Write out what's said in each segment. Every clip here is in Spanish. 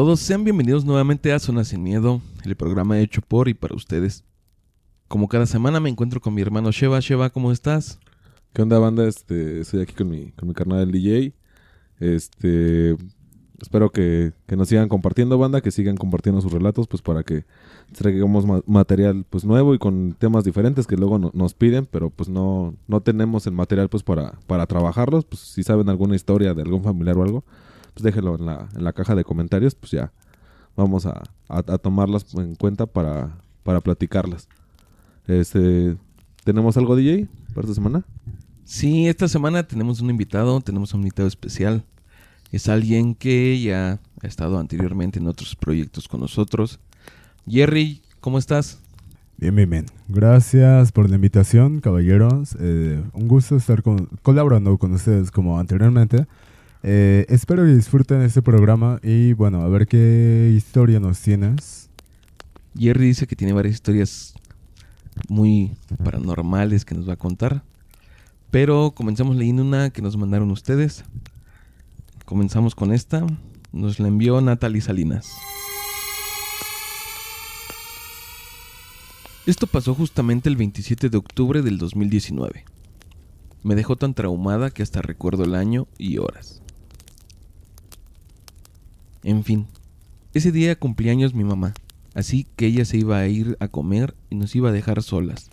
todos, sean bienvenidos nuevamente a Zona Sin Miedo, el programa hecho por y para ustedes. Como cada semana me encuentro con mi hermano Sheva. Sheva, ¿cómo estás? ¿Qué onda, banda? Este, estoy aquí con mi, con mi carnal del DJ. Este, espero que, que nos sigan compartiendo, banda, que sigan compartiendo sus relatos, pues para que traigamos ma- material pues nuevo y con temas diferentes que luego no- nos piden, pero pues no, no tenemos el material pues para, para trabajarlos. Pues si saben alguna historia de algún familiar o algo, pues déjenlo en la, en la caja de comentarios, pues ya vamos a, a, a tomarlas en cuenta para, para platicarlas. Este, ¿tenemos algo DJ para esta semana? Sí, esta semana tenemos un invitado, tenemos un invitado especial. Es alguien que ya ha estado anteriormente en otros proyectos con nosotros. Jerry, ¿cómo estás? Bien, bien, bien. Gracias por la invitación, caballeros. Eh, un gusto estar con- colaborando con ustedes como anteriormente. Eh, espero que disfruten este programa y bueno, a ver qué historia nos tienes. Jerry dice que tiene varias historias muy paranormales que nos va a contar. Pero comenzamos leyendo una que nos mandaron ustedes. Comenzamos con esta. Nos la envió Natalie Salinas. Esto pasó justamente el 27 de octubre del 2019. Me dejó tan traumada que hasta recuerdo el año y horas. En fin, ese día cumplía años mi mamá, así que ella se iba a ir a comer y nos iba a dejar solas,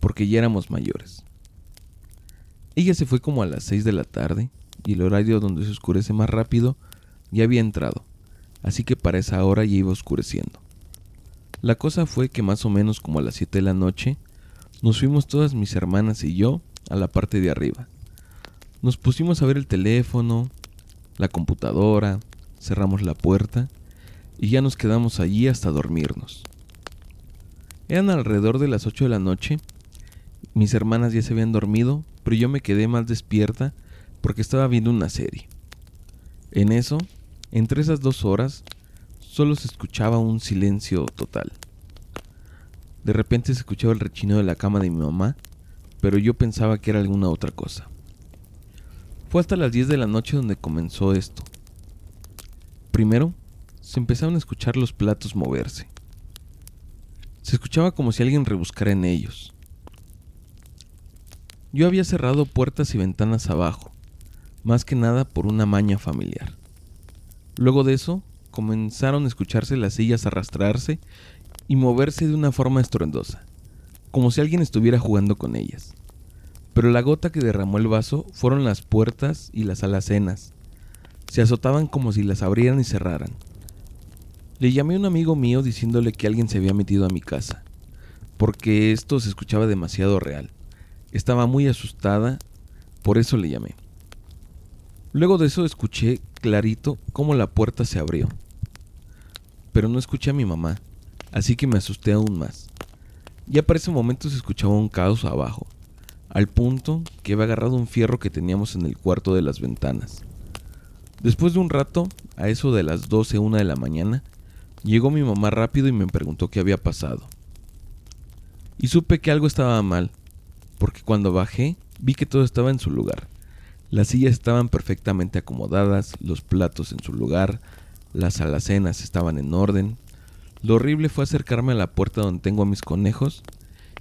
porque ya éramos mayores. Ella se fue como a las 6 de la tarde y el horario donde se oscurece más rápido ya había entrado, así que para esa hora ya iba oscureciendo. La cosa fue que más o menos como a las 7 de la noche nos fuimos todas mis hermanas y yo a la parte de arriba. Nos pusimos a ver el teléfono, la computadora, cerramos la puerta y ya nos quedamos allí hasta dormirnos. Eran alrededor de las 8 de la noche. Mis hermanas ya se habían dormido, pero yo me quedé más despierta porque estaba viendo una serie. En eso, entre esas dos horas, solo se escuchaba un silencio total. De repente se escuchaba el rechino de la cama de mi mamá, pero yo pensaba que era alguna otra cosa. Fue hasta las 10 de la noche donde comenzó esto. Primero, se empezaron a escuchar los platos moverse. Se escuchaba como si alguien rebuscara en ellos. Yo había cerrado puertas y ventanas abajo, más que nada por una maña familiar. Luego de eso, comenzaron a escucharse las sillas arrastrarse y moverse de una forma estruendosa, como si alguien estuviera jugando con ellas. Pero la gota que derramó el vaso fueron las puertas y las alacenas. Se azotaban como si las abrieran y cerraran. Le llamé a un amigo mío diciéndole que alguien se había metido a mi casa, porque esto se escuchaba demasiado real. Estaba muy asustada, por eso le llamé. Luego de eso escuché clarito cómo la puerta se abrió. Pero no escuché a mi mamá, así que me asusté aún más. Ya para ese momento se escuchaba un caos abajo, al punto que había agarrado un fierro que teníamos en el cuarto de las ventanas. Después de un rato, a eso de las 12, una de la mañana, llegó mi mamá rápido y me preguntó qué había pasado. Y supe que algo estaba mal, porque cuando bajé vi que todo estaba en su lugar. Las sillas estaban perfectamente acomodadas, los platos en su lugar, las alacenas estaban en orden. Lo horrible fue acercarme a la puerta donde tengo a mis conejos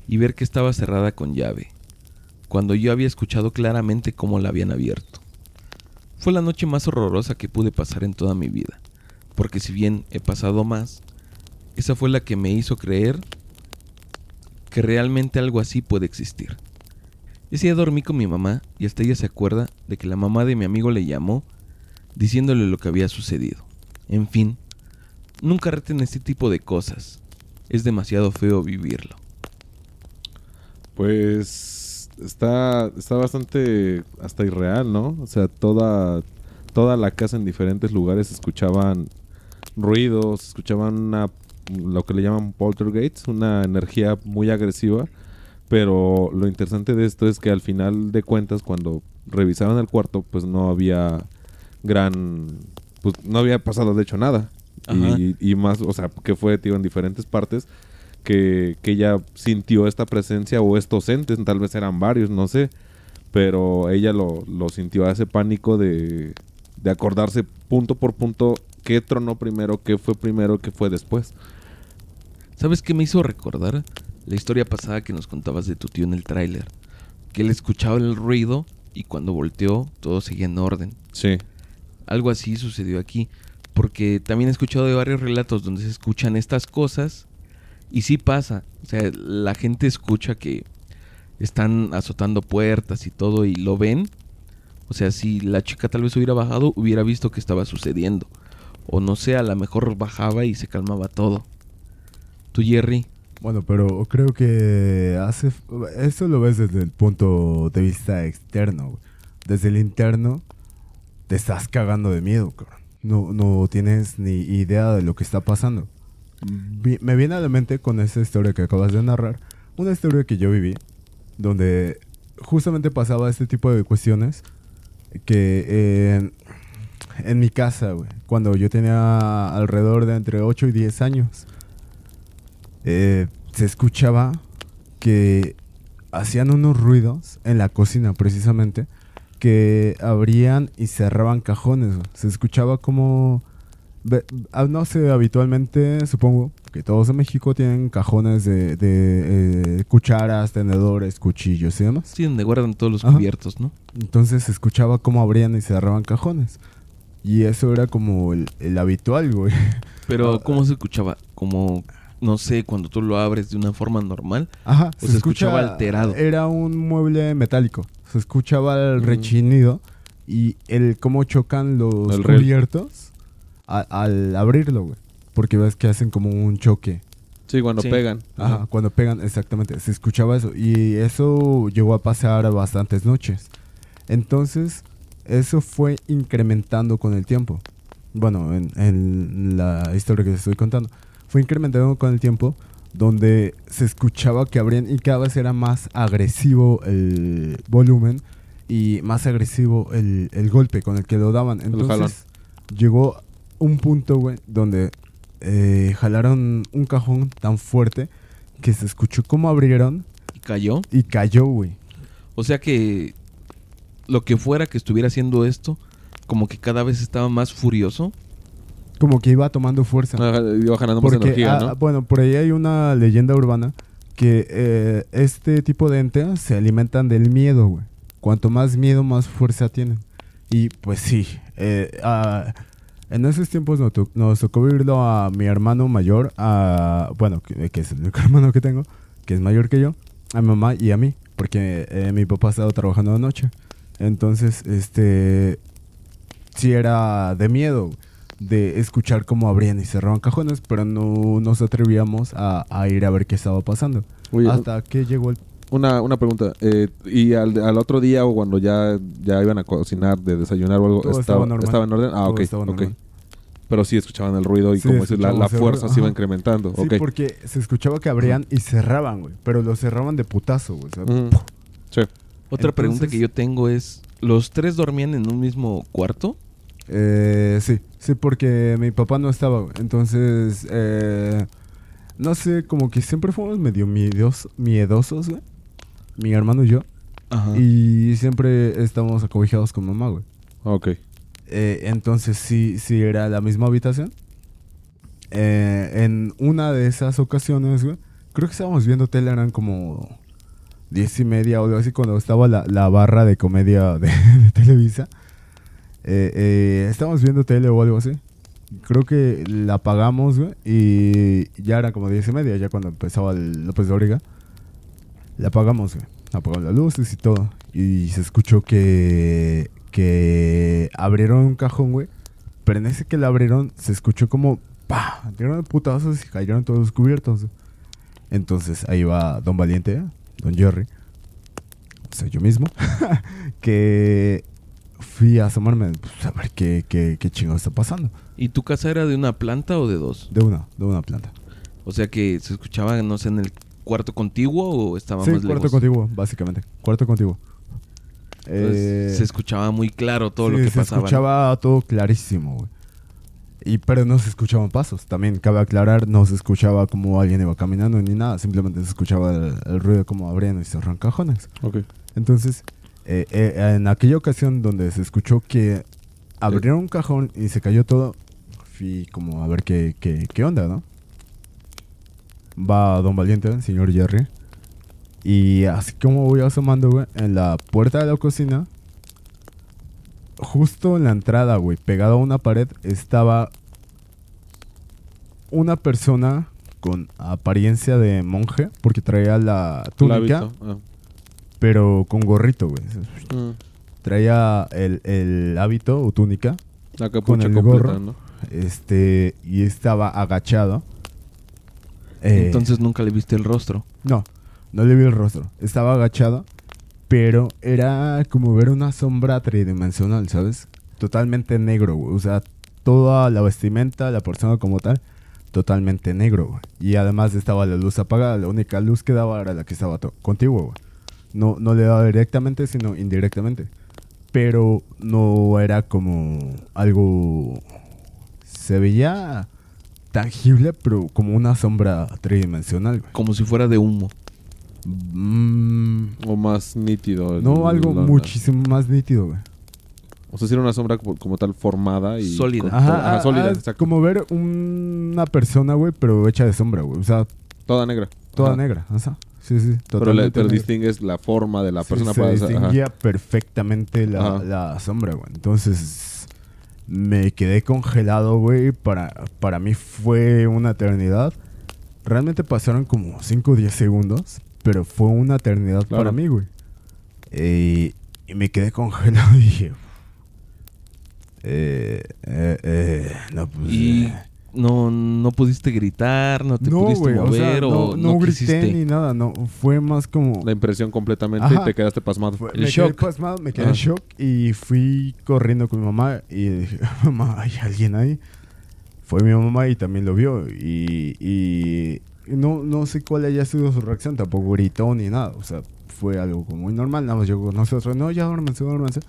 y ver que estaba cerrada con llave, cuando yo había escuchado claramente cómo la habían abierto. Fue la noche más horrorosa que pude pasar en toda mi vida, porque si bien he pasado más, esa fue la que me hizo creer que realmente algo así puede existir. Ese día dormí con mi mamá y hasta ella se acuerda de que la mamá de mi amigo le llamó diciéndole lo que había sucedido. En fin, nunca reten este tipo de cosas. Es demasiado feo vivirlo. Pues está, está bastante hasta irreal, ¿no? O sea, toda, toda la casa en diferentes lugares escuchaban ruidos, escuchaban una, lo que le llaman poltergeists, una energía muy agresiva. Pero lo interesante de esto es que al final de cuentas, cuando revisaron el cuarto, pues no había gran... Pues no había pasado de hecho nada. Y, y más, o sea, que fue, tío, en diferentes partes que, que ella sintió esta presencia o estos entes, tal vez eran varios, no sé. Pero ella lo, lo sintió a ese pánico de, de acordarse punto por punto qué tronó primero, qué fue primero, qué fue después. ¿Sabes qué me hizo recordar? La historia pasada que nos contabas de tu tío en el tráiler. Que él escuchaba el ruido y cuando volteó todo seguía en orden. Sí. Algo así sucedió aquí. Porque también he escuchado de varios relatos donde se escuchan estas cosas y sí pasa. O sea, la gente escucha que están azotando puertas y todo y lo ven. O sea, si la chica tal vez hubiera bajado, hubiera visto que estaba sucediendo. O no sé, a lo mejor bajaba y se calmaba todo. ¿Tú, Jerry? Bueno, pero creo que hace... Eso lo ves desde el punto de vista externo. Desde el interno, te estás cagando de miedo, cabrón. No, no tienes ni idea de lo que está pasando. Me viene a la mente con esa historia que acabas de narrar, una historia que yo viví, donde justamente pasaba este tipo de cuestiones que eh, en mi casa, güey, cuando yo tenía alrededor de entre 8 y 10 años, eh, se escuchaba que hacían unos ruidos en la cocina precisamente que abrían y cerraban cajones. güey. Se escuchaba como... ah, No sé, habitualmente supongo que todos en México tienen cajones de, de, eh, cucharas, tenedores, cuchillos y demás. Sí, donde guardan todos los Ajá. cubiertos, ¿no? Entonces se escuchaba cómo abrían y cerraban cajones. Y eso era como el, el habitual, güey. Pero, ¿cómo se escuchaba? Como, no sé, cuando tú lo abres de una forma normal. Ajá, O se escuchaba alterado. Era un mueble metálico. Se escuchaba el Mm. rechinido y el cómo chocan los El cubiertos a- al abrirlo, güey. Porque ves que hacen como un choque. Sí, cuando Sí. pegan. Ajá, cuando pegan, exactamente. Se escuchaba eso. Y eso llegó a pasar bastantes noches. Entonces, eso fue incrementando con el tiempo. Bueno, en, en la historia que te estoy contando. Fue incrementando con el tiempo donde se escuchaba que abrían y cada vez era más agresivo el volumen y más agresivo el, el golpe con el que lo daban. Entonces, llegó un punto, güey, donde eh, jalaron un cajón tan fuerte que se escuchó cómo abrieron Y cayó. y cayó, güey. O sea que lo que fuera que estuviera haciendo esto, como que cada vez estaba más furioso. Como que iba tomando fuerza. Iba ganando más Porque, energía, ah, ¿no? bueno, por ahí hay una leyenda urbana que eh, este tipo de entes se alimentan del miedo, güey. Cuanto más miedo, más fuerza tienen. Y pues sí, eh, ah, en esos tiempos nos, to- nos tocó vivirlo a mi hermano mayor, a, bueno, que, que es el único hermano que tengo, que es mayor que yo, a mi mamá y a mí, porque eh, mi papá ha estado trabajando de noche. Entonces, este, sí era de miedo, de escuchar cómo abrían y cerraban cajones, pero no nos atrevíamos a, a ir a ver qué estaba pasando. Oye, Hasta que llegó el... una, una pregunta. eh, ¿Y al, al otro día o cuando ya, ya iban a cocinar, de desayunar o algo, Todo estaba, estaba en orden? Ah, Todo ok, estaba ok. normal. Pero sí escuchaban el ruido y Sí, como la, la fuerza se iba incrementando. Sí, ok. porque se escuchaba que abrían y cerraban, güey. Pero lo cerraban de putazo, güey. o sea, Ujú. Sí. Otra pregunta que yo tengo es, ¿los tres dormían en un mismo cuarto? Eh, sí, sí, porque mi papá no estaba, güey. Entonces, eh, no sé, como que siempre fuimos medio miedos, miedosos, güey. Mi hermano y yo. Ajá. Y siempre estábamos acobijados con mamá, güey. Ok. Eh, entonces sí, sí era la misma habitación. Eh, en una de esas ocasiones, güey, creo que estábamos viendo tele, eran como diez y media o algo así, cuando estaba la, la barra de comedia de, de Televisa. Eh, eh, estábamos viendo tele o algo así. Creo que la apagamos, güey, y ya era como diez y media, ya cuando empezaba el López de Origa. La apagamos, güey. Apagamos las luces y todo. Y se escuchó que, que abrieron un cajón, güey. Pero en ese que la abrieron, se escuchó como, pa, dieron putazos y cayeron todos los cubiertos. Entonces ahí va Don Valiente, Don Jerry, o sea, yo mismo, que fui a asomarme, pues, a ver qué, qué, qué chingado está pasando. ¿Y tu casa era de una planta o de dos? De una, de una planta. O sea que se escuchaba, no sé, en el cuarto contiguo o estaba Sí, más cuarto lejos. contiguo, básicamente. Cuarto contiguo. Entonces, Eh, se escuchaba muy claro todo lo que se pasaba. ¿no? escuchaba todo clarísimo, güey. Y pero no se escuchaban pasos. También cabe aclarar, no se escuchaba como alguien iba caminando ni nada. Simplemente se escuchaba el, el ruido como abrían y cerraban cajones. Ok. Entonces, eh, eh, en aquella ocasión donde se escuchó que abrieron un cajón y se cayó todo, fui como a ver qué, qué, qué onda, ¿no? Va Don Valiente, el señor Jerry. Y así como voy asomando, güey, en la puerta de la cocina, justo en la entrada, güey, pegado a una pared, estaba una persona con apariencia de monje, porque traía la túnica, ah. pero con gorrito, güey. Mm. Traía el, el hábito o túnica, La capucha el completa, gorro. ¿no? este, y estaba agachado. Eh, Entonces nunca le viste el rostro. No, no le vi el rostro. Estaba agachado, pero era como ver una sombra tridimensional, ¿sabes? Totalmente negro, güey. O sea, toda la vestimenta, la persona como tal, totalmente negro, güey. Y además estaba la luz apagada. La única luz que daba era la que estaba contigo, güey. No, no le daba directamente, sino indirectamente. Pero no era como algo... Se veía tangible, pero como una sombra tridimensional, güey. Como si fuera de humo. Mm, O más nítido. el- no, algo la- muchísimo más nítido, güey. O sea, si era una sombra como, como tal formada y... Sólida. con- Ajá, ajá, ah, sólida, ah, exacto. Como ver una persona, güey, pero hecha de sombra, güey. O sea, Toda negra. toda Ajá. negra. o sea, sí, sí, Pero, le, pero distingues la forma de la Sí, persona se para... ajá. distinguía perfectamente la, la sombra, güey. Entonces, me quedé congelado, güey. Para, para mí fue una eternidad. Realmente pasaron como 5 o 10 segundos, pero fue una eternidad Claro. para mí, güey. Eh, y me quedé congelado y dije... Eh, eh, eh, no, pues... Y eh. No, no pudiste gritar, no te No, pudiste o mover sea, o no, no grité quisiste. ni nada, no. Fue más como... La impresión completamente Ajá. y te quedaste pasmado. Fue- El me shock. quedé pasmado, me quedé Ah. en shock y fui corriendo con mi mamá y dije, mamá, ¿hay alguien ahí? Fue mi mamá y también lo vio y, y no, no sé cuál haya sido su reacción, tampoco gritó ni nada, o sea, fue algo como muy normal, nada más llegó con nosotros, no, ya duérmense, duérmense.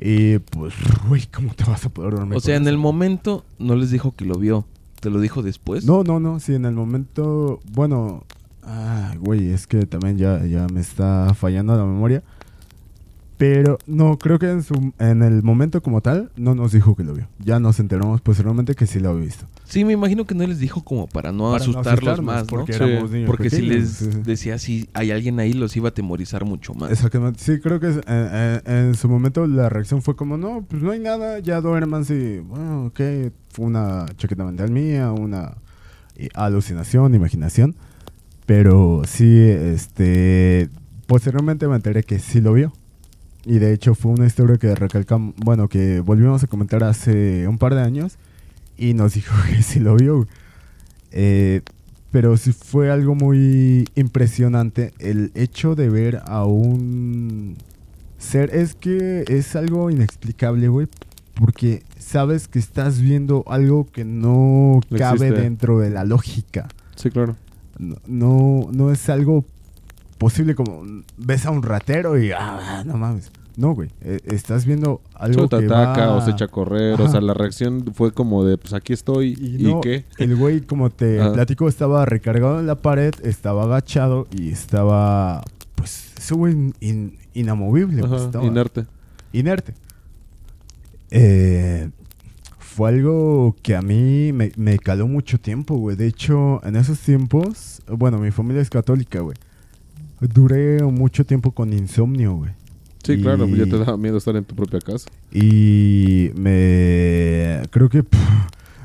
Y pues, güey, ¿cómo te vas a poder dormir? O sea, en el momento no les dijo que lo vio. ¿Te lo dijo después? No, no, no, sí, en el momento, bueno, ah, güey, es que también ya, ya me está fallando la memoria. Pero no, creo que en, su, en el momento como tal no nos dijo que lo vio. Ya nos enteramos posteriormente que sí lo había visto. Sí, me imagino que no les dijo como para no Para asustarlos más, ¿no? porque Sí, éramos niños Porque si les sí, sí. decía si hay alguien ahí, los iba a temorizar mucho más. Exactamente. Sí, creo que es- en, en- en su momento la reacción fue como, no, pues no hay nada, ya duerman, sí. Bueno, ok, fue una chaqueta mental mía, una eh, alucinación, imaginación. Pero sí, este, posteriormente me enteré que sí lo vio. Y de hecho fue una historia que recalcamos, bueno, que volvimos a comentar hace un par de años y nos dijo que sí lo vio. Eh, pero sí fue algo muy impresionante el hecho de ver a un ser. Es que es algo inexplicable, güey. Porque sabes que estás viendo algo que no No cabe existe. dentro de la lógica. Sí, claro. No, no, no es algo posible como ves a un ratero y ah, no mames. No, güey. eh, estás viendo algo te que ataca va- o se echa a correr. O sea, la reacción fue como de, pues aquí estoy. Y, ¿Y, no, qué? el güey, como te platico, estaba recargado en la pared, estaba agachado y estaba, pues, güey in- in- inamovible. pues, Ajá, estaba inerte. inerte. Eh, fue algo que a mí me, me caló mucho tiempo, güey. De hecho, en esos tiempos, bueno, mi familia es católica, güey. Duré mucho tiempo con insomnio, güey. Sí, claro, pues ya te da miedo estar en tu propia casa. Y me creo que pff,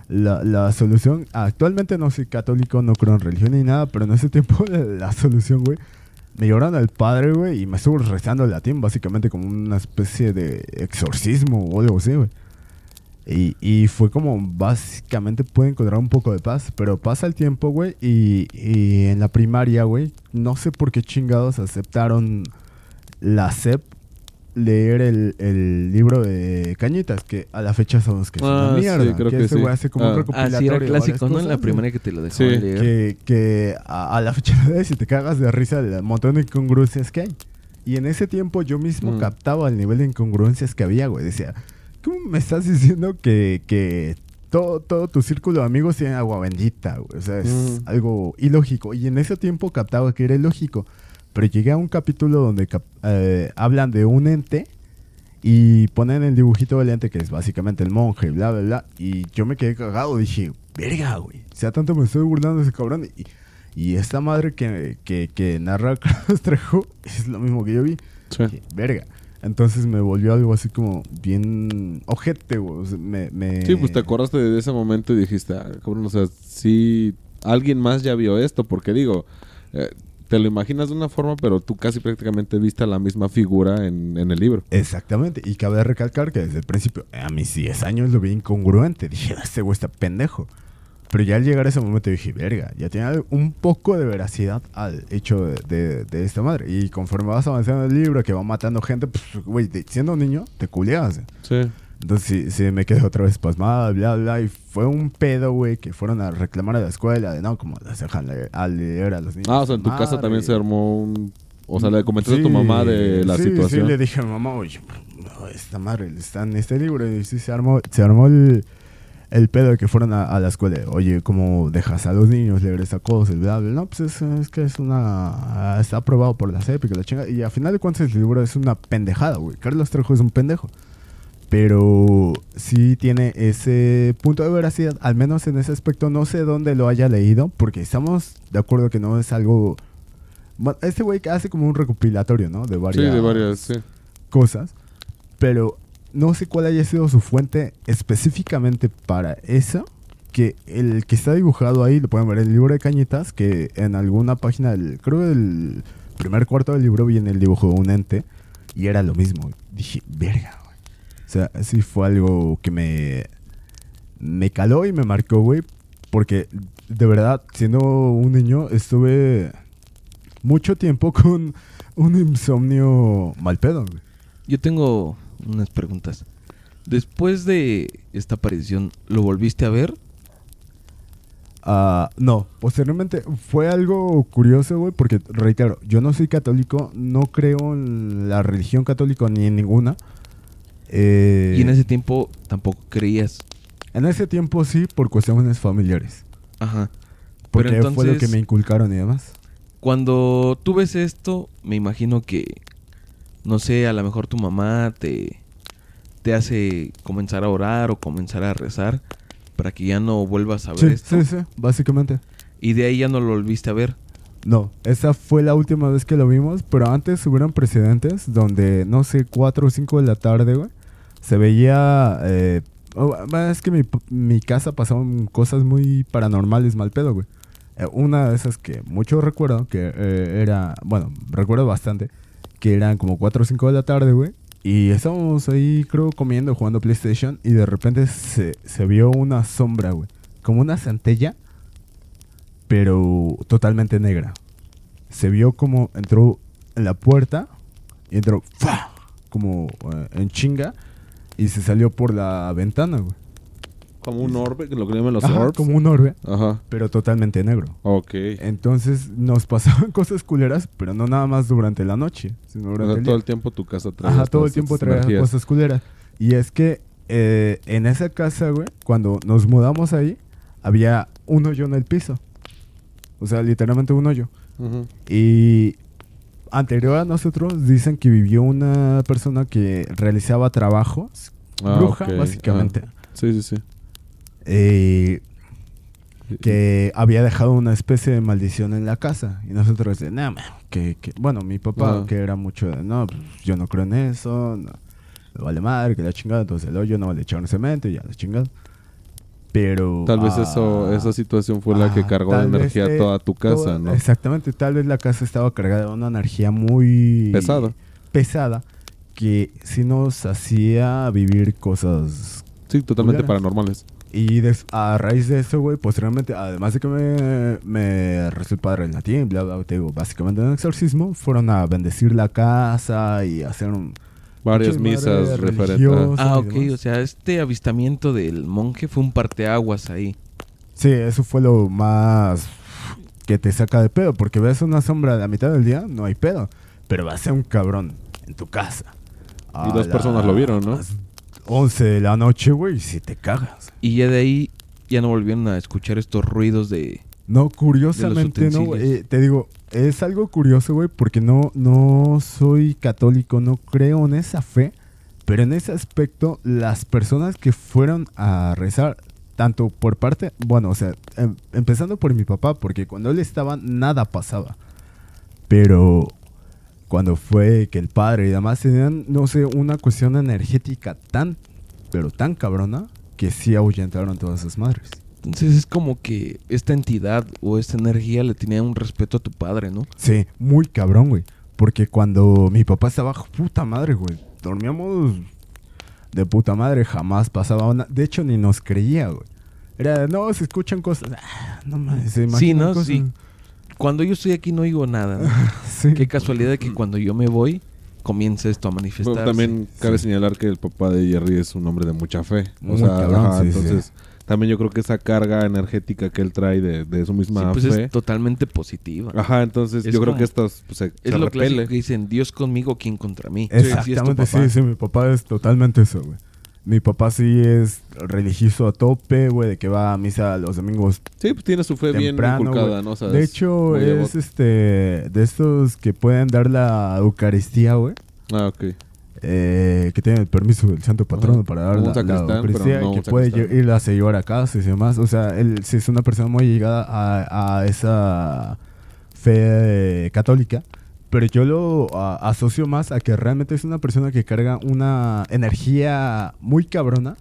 la, la solución, actualmente no soy católico, no creo en religión ni nada, pero en ese tiempo la, la solución, güey, me lloraron al padre, güey, y me estuvo rezando el latín, básicamente como una especie de exorcismo o algo así, güey. Y, y fue como básicamente pude encontrar un poco de paz, pero pasa el tiempo, güey, y, y en la primaria, güey, no sé por qué chingados aceptaron la SEP leer el, el libro de Cañitas, que a la fecha sabemos que es Ah, una sí, mierda. creo que que ese sí. güey hace como Ah. un Ah, recopilatorio. sí, era clásico, ¿no? En la primaria que te lo Sí. dejaban leer. que, que a, a la fecha de hoy, si te cagas de risa del montón de incongruencias que hay. Y en ese tiempo yo mismo Mm. captaba el nivel de incongruencias que había, güey. Decía, ¿cómo me estás diciendo que, que todo, todo tu círculo de amigos tiene agua bendita, güey? O sea, es Mm. algo ilógico. Y en ese tiempo captaba que era ilógico. Pero llegué a un capítulo donde cap- eh, hablan de un ente Y ponen el dibujito valiente, que es básicamente el monje, bla, bla, bla. Y yo me quedé cagado. Dije, verga, güey. O sea, tanto me estoy burlando de ese cabrón. Y, y esta madre que, que, que narra Carlos Trejo es lo mismo que yo vi. Sí. Dije, verga. Entonces me volvió algo así como bien ojete, güey. O sea, me, me- Sí, pues te acordaste de ese momento y dijiste, ah, cabrón, o sea, sí, alguien más ya vio esto, porque digo, eh, te lo imaginas de una forma, pero tú casi prácticamente viste a la misma figura en, en el libro. Exactamente. Y cabe recalcar que desde el principio, a mis 10 años lo vi incongruente. Dije, este güey está pendejo. Pero ya al llegar a ese momento dije, verga, ya tiene un poco de veracidad al hecho de, de- de esta madre. Y conforme vas avanzando en el libro, que va matando gente, pues, güey, siendo un niño, te culeas. Sí. Entonces sí, sí, me quedé otra vez pasmada, bla, bla. Y fue un pedo, güey, que fueron a reclamar a la escuela de, no, como las dejan leer, a leer a los niños. Ah, o sea, en tu casa Madre. también se armó un... O sea, le comentaste a tu Sí, mamá de la sí, situación. Sí, le dije a mi mamá, oye, esta madre está en este libro. Y sí, se armó, se armó el, el pedo de que fueron a, a la escuela. Oye, ¿cómo dejas a los niños leer esa cosa? Y bla, bla. No, pues es, es que es una... Está aprobado por la CEP y que la chinga. Y a final de cuentas el libro es una pendejada, güey. Carlos Trejo es un pendejo. Pero sí tiene ese punto de veracidad, al menos en ese aspecto. No sé dónde lo haya leído, porque estamos de acuerdo que no es algo... Este güey hace como un recopilatorio, ¿no? De Sí, varias, de varias, sí. cosas. Pero no sé cuál haya sido su fuente específicamente para eso. Que el que está dibujado ahí, lo pueden ver el libro de Cañitas, que en alguna página, del, creo del primer cuarto del libro viene el dibujo de un ente. Y era lo mismo. Dije, verga, güey. O sea, sí fue algo que me, me caló y me marcó, güey. Porque de verdad, siendo un niño, estuve mucho tiempo con un insomnio mal pedo, güey. Yo tengo unas preguntas. Después de esta aparición, ¿lo volviste a ver? Ah, no, posteriormente fue algo curioso, güey, porque reitero, yo no soy católico, no creo en la religión católica ni en ninguna. Eh, Y en ese tiempo tampoco creías. en ese tiempo sí, por cuestiones familiares. Ajá. Porque Pero fue lo que me inculcaron y demás. Cuando tú ves esto, me imagino que, no sé, a lo mejor tu mamá te, te hace comenzar a orar o comenzar a rezar para que ya no vuelvas a ver Sí, esto. sí, sí, básicamente. Y de ahí ya no lo volviste a ver. No, esa fue la última vez que lo vimos, pero antes hubieron precedentes donde, no sé, 4 o 5 de la tarde, güey, se veía... eh, oh, es que mi, mi casa pasaban cosas muy paranormales, mal pedo, güey. Eh, una de esas que mucho recuerdo, que eh, era, bueno, recuerdo bastante, que eran como 4 o 5 de la tarde, güey. Y estábamos ahí, creo, comiendo, jugando PlayStation, y de repente se, se vio una sombra, güey. Como una centella, pero totalmente negra. Se vio como entró en la puerta y entró como eh, en chinga y se salió por la ventana, güey. Como un orbe, lo que llaman los Ajá, orbs. como un orbe, Ajá. pero totalmente negro. Ok. Entonces nos pasaban cosas culeras, pero no nada más durante la noche, sino O durante sea, el todo día. el tiempo tu casa trae Ajá, todo el tiempo traía cosas culeras. Y es que eh, en esa casa, güey, cuando nos mudamos ahí, había un hoyo en el piso. O sea, literalmente un hoyo. Y anterior a nosotros dicen que vivió una persona que realizaba trabajos, Ah, bruja básicamente, Ah, Sí, sí, sí. Eh, que había dejado una especie de maldición en la casa. Y nosotros de, man, que, que-". bueno, mi papá Ajá. que era mucho de, no, pues, yo no creo en eso, no, vale madre, que la chingada, entonces el hoyo no le echaron cemento y ya la chingada. Pero... Tal vez ah, eso, esa situación fue la que ah, cargó vez, energía eh, toda tu casa, toda- ¿no? Exactamente, tal vez la casa estaba cargada de una energía muy Pesada. pesada que sí nos hacía vivir cosas. Sí, totalmente culeras. paranormales. Y des- a raíz de eso, güey, posteriormente, además de que me, me rezó el padre en latín, bla, bla, te digo, básicamente un exorcismo, fueron a bendecir la casa y hacer un... Varias misas referentes. Ah, ok. demás. O sea, este avistamiento del monje fue un parteaguas ahí. Sí, eso fue lo más que te saca de pedo, porque ves una sombra a la mitad del día, no hay pedo, pero vas a ser un cabrón en tu casa. Y dos personas lo vieron, ¿no? las 11 de la noche, güey, y si te cagas. Y ya de ahí ya no volvieron a escuchar estos ruidos de... No, curiosamente, no. Eh, te digo, es algo curioso, güey, porque no, no soy católico, no creo en esa fe, Pero en ese aspecto, las personas que fueron a rezar, tanto por parte, bueno, o sea, em- empezando por mi papá, porque cuando él estaba nada pasaba. Pero cuando fue que el padre y demás tenían, no sé, una cuestión energética tan, pero tan cabrona, que sí ahuyentaron todas esas madres. Entonces es como que esta entidad o esta energía le tenía un respeto a tu padre, ¿no? Sí, muy cabrón, güey. Porque cuando mi papá estaba, puta madre, güey. Dormíamos de puta madre, jamás pasaba una. De hecho, ni nos creía, güey. Era, no, se escuchan cosas. Ah, no mames, se Sí, imaginan ¿no? cosas. Sí. Cuando yo estoy aquí no oigo nada. ¿no? Sí. Qué casualidad de que cuando yo me voy comienza esto a manifestarse. Bueno, también cabe Sí. señalar que el papá de Jerry es un hombre de mucha fe. Muy cabrón, sí, sí. entonces, también yo creo que esa carga energética que él trae de, de su Sí, misma pues fe. es totalmente positiva. Ajá, entonces Es yo creo como- que esto pues, se, Es se lo repele. clásico que dicen, Dios conmigo, ¿quién contra mí? Sí, sí, Exactamente, sí, sí, mi papá es totalmente eso, güey. Mi papá sí es religioso a tope, güey, de que va a misa los domingos Sí, pues tiene su fe bien inculcada. ¿no? O sea, De hecho, es este de estos que pueden dar la Eucaristía, güey. Ah, ok. eh, que tienen el permiso del santo patrono Ajá. para dar la, la Eucaristía no y que puede ir a llevar a casa y demás. O sea, él sí es una persona muy llegada a, a esa fe eh, católica. Pero yo lo asocio más a que realmente es una persona que carga una energía muy cabrona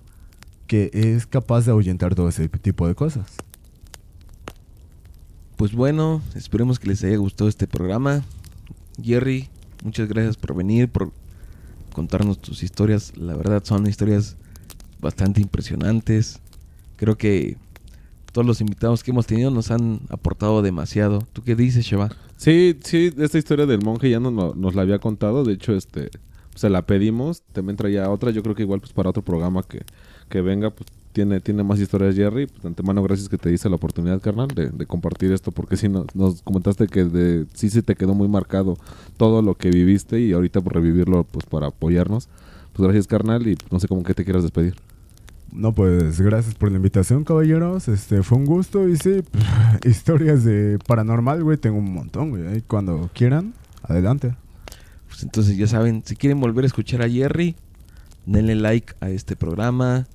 que es capaz de ahuyentar todo ese tipo de cosas. Pues bueno, esperemos que les haya gustado este programa. Jerry, muchas gracias por venir, por contarnos tus historias. La verdad son historias bastante impresionantes. Creo que todos los invitados que hemos tenido nos han aportado demasiado. ¿Tú qué dices, Sheva? Sí, sí, esta historia del monje ya nos, la había contado. De hecho, este, se la pedimos. También traía otra. Yo creo que igual, pues para otro programa que, que venga, pues tiene, tiene más historias Jerry. Pues de antemano, gracias que te diste la oportunidad, carnal, de, compartir esto. Porque sí, nos, nos comentaste que de, sí se te quedó muy marcado todo lo que viviste. Y ahorita por revivirlo, pues para apoyarnos. Pues gracias, carnal. Y no sé cómo que te quieras despedir. No, pues gracias por la invitación, caballeros. Este fue un gusto y sí, historias de paranormal, güey, tengo un montón, güey. Cuando quieran, adelante. Pues entonces ya saben, si quieren volver a escuchar a Jerry, denle like a este programa.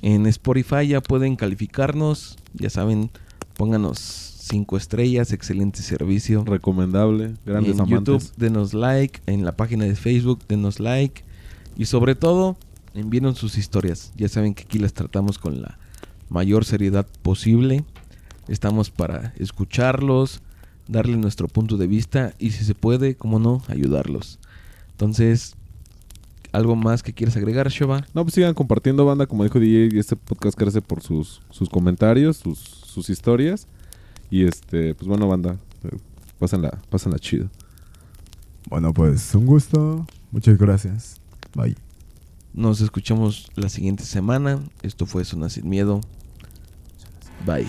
En Spotify ya pueden calificarnos. Ya saben, pónganos cinco estrellas, excelente servicio. Recomendable. Grandes en amantes. YouTube, denos like. En la página de Facebook, denos like. Y sobre todo, envíenos sus historias. Ya saben que aquí las tratamos con la mayor seriedad posible. Estamos para escucharlos, darle nuestro punto de vista y si se puede, como no, ayudarlos. Entonces, ¿algo más que quieras agregar, Shoba? No, pues sigan compartiendo, banda. Como dijo DJ, este podcast crece por sus, sus comentarios, sus, sus historias. Y este, pues bueno, banda. eh, Pásenla, pásenla chido. Bueno, pues un gusto. Muchas gracias. Bye. Nos escuchamos la siguiente semana. Esto fue Zona Sin Miedo. Bye.